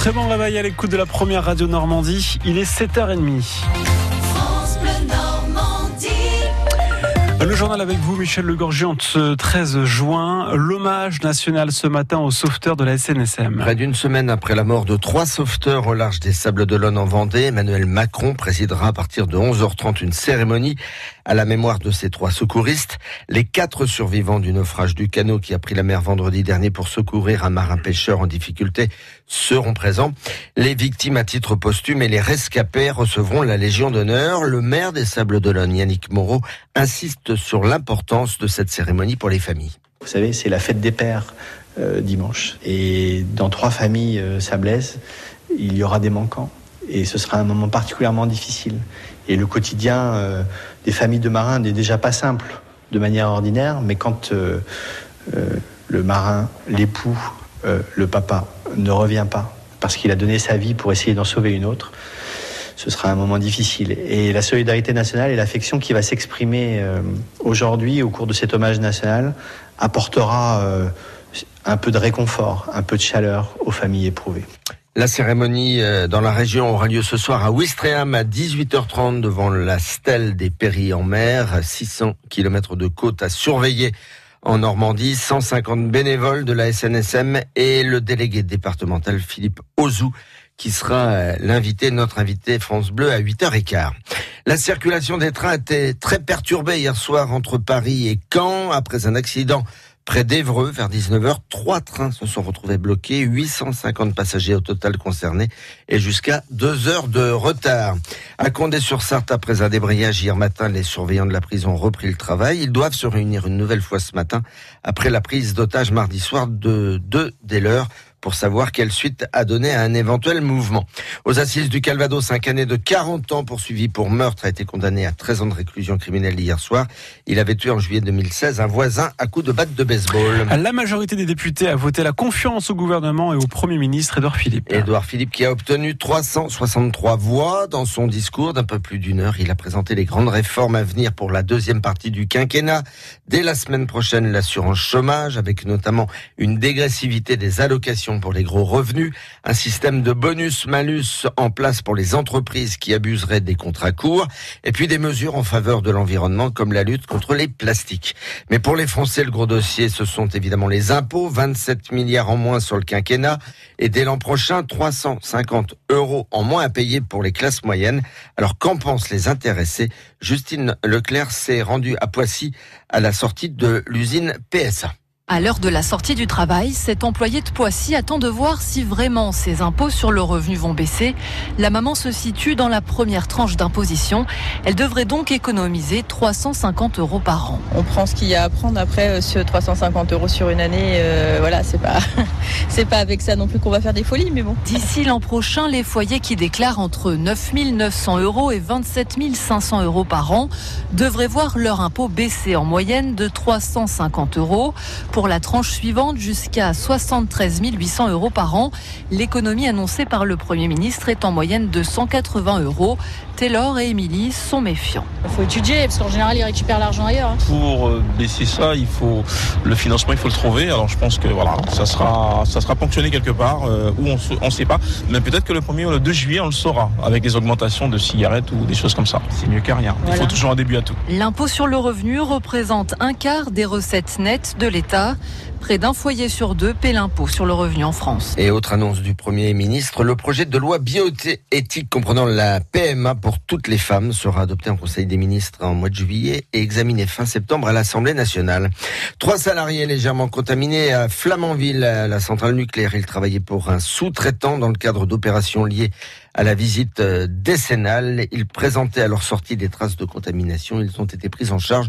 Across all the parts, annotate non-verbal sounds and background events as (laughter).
très bon réveil à l'écoute de la première radio Normandie. Il est 7h30. Le journal avec vous, Michel Legorgian, ce 13 juin. L'hommage national ce matin aux sauveteurs de la SNSM. Près d'une semaine après la mort de trois sauveteurs au large des Sables d'Olonne en Vendée, Emmanuel Macron présidera à partir de 11h30 une cérémonie à la mémoire de ces trois secouristes. Les quatre survivants du naufrage du canot qui a pris la mer vendredi dernier pour secourir un marin pêcheur en difficulté seront présents. Les victimes à titre posthume et les rescapés recevront la Légion d'honneur. Le maire des Sables d'Olonne, Yannick Moreau, insiste sur l'importance de cette cérémonie pour les familles. Vous savez, c'est la fête des pères euh, dimanche. Et dans trois familles euh, sablaises, il y aura des manquants. Et ce sera un moment particulièrement difficile. Et le quotidien euh, des familles de marins n'est déjà pas simple de manière ordinaire, mais quand euh, euh, le marin, l'époux, le papa ne revient pas parce qu'il a donné sa vie pour essayer d'en sauver une autre, ce sera un moment difficile. Et la solidarité nationale et l'affection qui va s'exprimer aujourd'hui au cours de cet hommage national apportera un peu de réconfort, un peu de chaleur aux familles éprouvées. La cérémonie euh, dans la région aura lieu ce soir à Ouistreham à 18h30 devant la stèle des Péris en mer. 600 km de côte à surveiller en Normandie. 150 bénévoles de la SNSM et le délégué départemental Philippe Ozou qui sera euh, l'invité, notre invité France Bleu à 8h15. La circulation des trains était très perturbée hier soir entre Paris et Caen après un accident Près d'Evreux, vers 19h, trois trains se sont retrouvés bloqués, 850 passagers au total concernés et jusqu'à deux heures de retard. À Condé-sur-Sarthe, après un débrayage hier matin, les surveillants de la prison ont repris le travail. Ils doivent se réunir une nouvelle fois ce matin après la prise d'otage mardi soir de deux des leurs pour savoir quelle suite a donné à un éventuel mouvement. Aux assises du Calvados, un canet de 40 ans poursuivi pour meurtre a été condamné à 13 ans de réclusion criminelle hier soir. Il avait tué en juillet 2016 un voisin à coups de batte de baseball. La majorité des députés a voté la confiance au gouvernement et au Premier ministre Édouard Philippe. Édouard Philippe qui a obtenu 363 voix dans son discours d'un peu plus d'une heure. Il a présenté les grandes réformes à venir pour la deuxième partie du quinquennat. Dès la semaine prochaine, l'assurance chômage avec notamment une dégressivité des allocations pour les gros revenus, un système de bonus-malus en place pour les entreprises qui abuseraient des contrats courts, et puis des mesures en faveur de l'environnement comme la lutte contre les plastiques. Mais pour les Français, le gros dossier, ce sont évidemment les impôts, 27 milliards en moins sur le quinquennat, et dès l'an prochain, 350 euros en moins à payer pour les classes moyennes. Alors qu'en pensent les intéressés? Justine Leclerc s'est rendue à Poissy à la sortie de l'usine PSA. À l'heure de la sortie du travail, cet employé de Poissy attend de voir si vraiment ses impôts sur le revenu vont baisser. La maman se situe dans la première tranche d'imposition. Elle devrait donc économiser 350 euros par an. On prend ce qu'il y a à prendre. Après, ce 350 euros sur une année, euh, voilà, c'est pas, (laughs) c'est pas avec ça non plus qu'on va faire des folies, mais bon. D'ici l'an prochain, les foyers qui déclarent entre 9 900 euros et 27 500 euros par an devraient voir leur impôt baisser en moyenne de 350 euros. Pour la tranche suivante, jusqu'à 73 800 euros par an. L'économie annoncée par le Premier ministre est en moyenne de 180 euros. Taylor et Émilie sont méfiants. Il faut étudier parce qu'en général, ils récupèrent l'argent ailleurs. Pour euh, baisser ça, il faut le financement, il faut le trouver. Alors je pense que voilà, ça sera, ça sera ponctionné quelque part euh, où on ne sait pas. Mais peut-être que le 1er ou le 2 juillet, on le saura avec des augmentations de cigarettes ou des choses comme ça. C'est mieux qu'à rien. Il faut toujours un début à tout. L'impôt sur le revenu représente un quart des recettes nettes de l'État. Près d'un foyer sur deux paie l'impôt sur le revenu en France. Et autre annonce du Premier ministre, le projet de loi bioéthique comprenant la PMA pour toutes les femmes sera adopté en Conseil des ministres en mois de juillet et examiné fin septembre à l'Assemblée nationale. Trois salariés légèrement contaminés à Flamanville, la centrale nucléaire. Ils travaillaient pour un sous-traitant dans le cadre d'opérations liées à la visite décennale. Ils présentaient à leur sortie des traces de contamination. Ils ont été pris en charge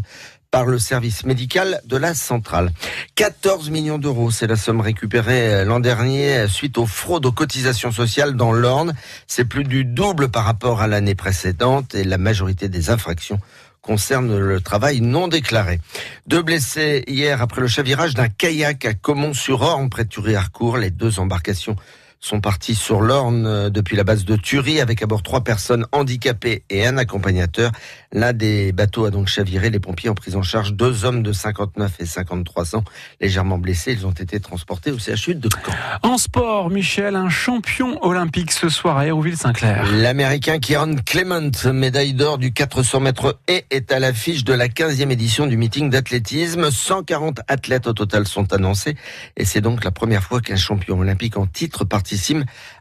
par le service médical de la centrale. 14 millions d'euros, c'est la somme récupérée l'an dernier suite aux fraudes aux cotisations sociales dans l'Orne. C'est plus du double par rapport à l'année précédente et la majorité des infractions concerne le travail non déclaré. Deux blessés hier après le chavirage d'un kayak à Comont-sur-Orne près de Thury-Harcourt. Les deux embarcations sont partis sur l'Orne euh, depuis la base de Thury avec à bord trois personnes handicapées et un accompagnateur. L'un des bateaux a donc chaviré. Les pompiers ont pris en charge deux hommes de 59 et 53 ans légèrement blessés. Ils ont été transportés au CHU de Caen. En sport, Michel, un champion olympique ce soir à Hérouville-Saint-Clair. L'américain Kieran Clement, médaille d'or du 400 mètres et est à l'affiche de la 15e édition du meeting d'athlétisme. 140 athlètes au total sont annoncés et c'est donc la première fois qu'un champion olympique en titre participe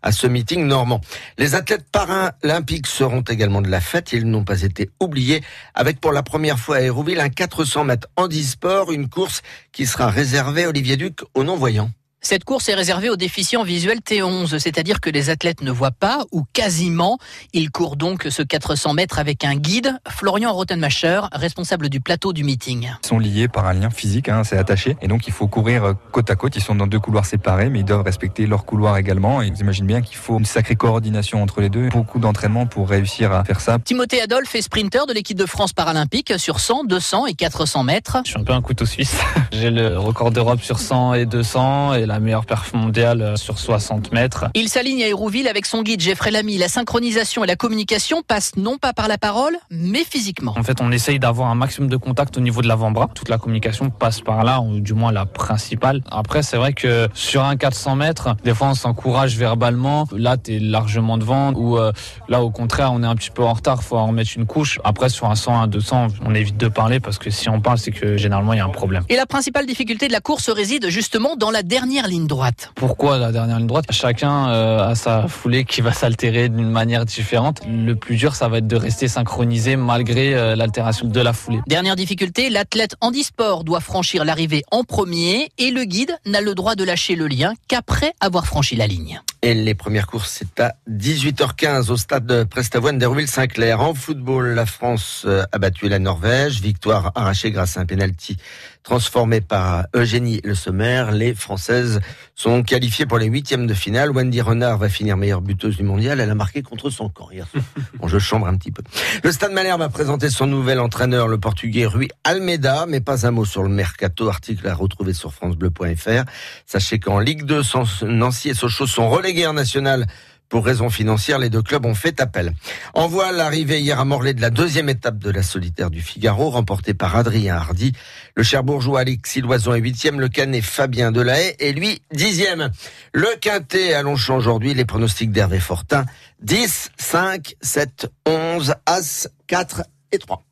à ce meeting normand. Les athlètes paralympiques seront également de la fête. Ils n'ont pas été oubliés avec pour la première fois à Hérouville un 400 mètres handisport, une course qui sera réservée, Olivier Duc, aux non-voyants. Cette course est réservée aux déficients visuels T11, c'est-à-dire que les athlètes ne voient pas ou quasiment. Ils courent donc ce 400 mètres avec un guide, Florian Rottenmacher, responsable du plateau du meeting. Ils sont liés par un lien physique, hein, c'est attaché, et donc il faut courir euh, côte à côte. Ils sont dans deux couloirs séparés, mais ils doivent respecter leur couloir également. Et vous imaginez bien qu'il faut une sacrée coordination entre les deux, beaucoup d'entraînement pour réussir à faire ça. Timothée Adolphe est sprinter de l'équipe de France paralympique sur 100, 200 et 400 mètres. Je suis un peu un couteau suisse. (laughs) J'ai le record d'Europe sur 100 et 200 et la meilleure perf mondiale euh, sur 60 mètres. Il s'aligne à Hérouville avec son guide Geoffrey Lamy. La synchronisation et la communication passent non pas par la parole, mais physiquement. En fait, on essaye d'avoir un maximum de contact au niveau de l'avant-bras. Toute la communication passe par là, ou du moins la principale. Après, c'est vrai que sur un 400 mètres, des fois on s'encourage verbalement. Là, tu es largement devant. Ou euh, là, au contraire, on est un petit peu en retard, faut en remettre une couche. Après, sur un 100, un 200, on évite de parler parce que si on parle, c'est que généralement il y a un problème. Et la principale difficulté de la course réside justement dans la dernière ligne droite. Pourquoi la dernière ligne droite? Chacun euh, a sa foulée qui va s'altérer d'une manière différente. Le plus dur, ça va être de rester synchronisé malgré euh, l'altération de la foulée. Dernière difficulté, l'athlète handisport doit franchir l'arrivée en premier et le guide n'a le droit de lâcher le lien qu'après avoir franchi la ligne. Et les premières courses, c'est à 18h15 au stade de Prestavoine d'Hérouville-Saint-Clair. En football, la France euh, a battu la Norvège. Victoire arrachée grâce à un penalty transformé par Eugénie Le Sommer. Les Françaises sont qualifiées pour les huitièmes de finale. Wendy Renard va finir meilleure buteuse du mondial. Elle a marqué contre son camp hier (laughs) Bon, je chambre un petit peu. Le Stade Malherbe a présenté son nouvel entraîneur, le Portugais Rui Almeida, mais pas un mot sur le mercato. Article à retrouver sur francebleu.fr. Sachez qu'en Ligue 2, Nancy et Sochaux sont relégués guerre nationale pour raisons financières, les deux clubs ont fait appel. En voit l'arrivée hier à Morlaix de la deuxième étape de la solitaire du Figaro, remportée par Adrien Hardy. Le Cherbourgeois Alexis Loison est huitième, le Canet Fabien Delahaye est lui dixième. Le Quintet à aujourd'hui, les pronostics d'Hervé Fortin, 10, 5, 7, 11, As, 4 et 3.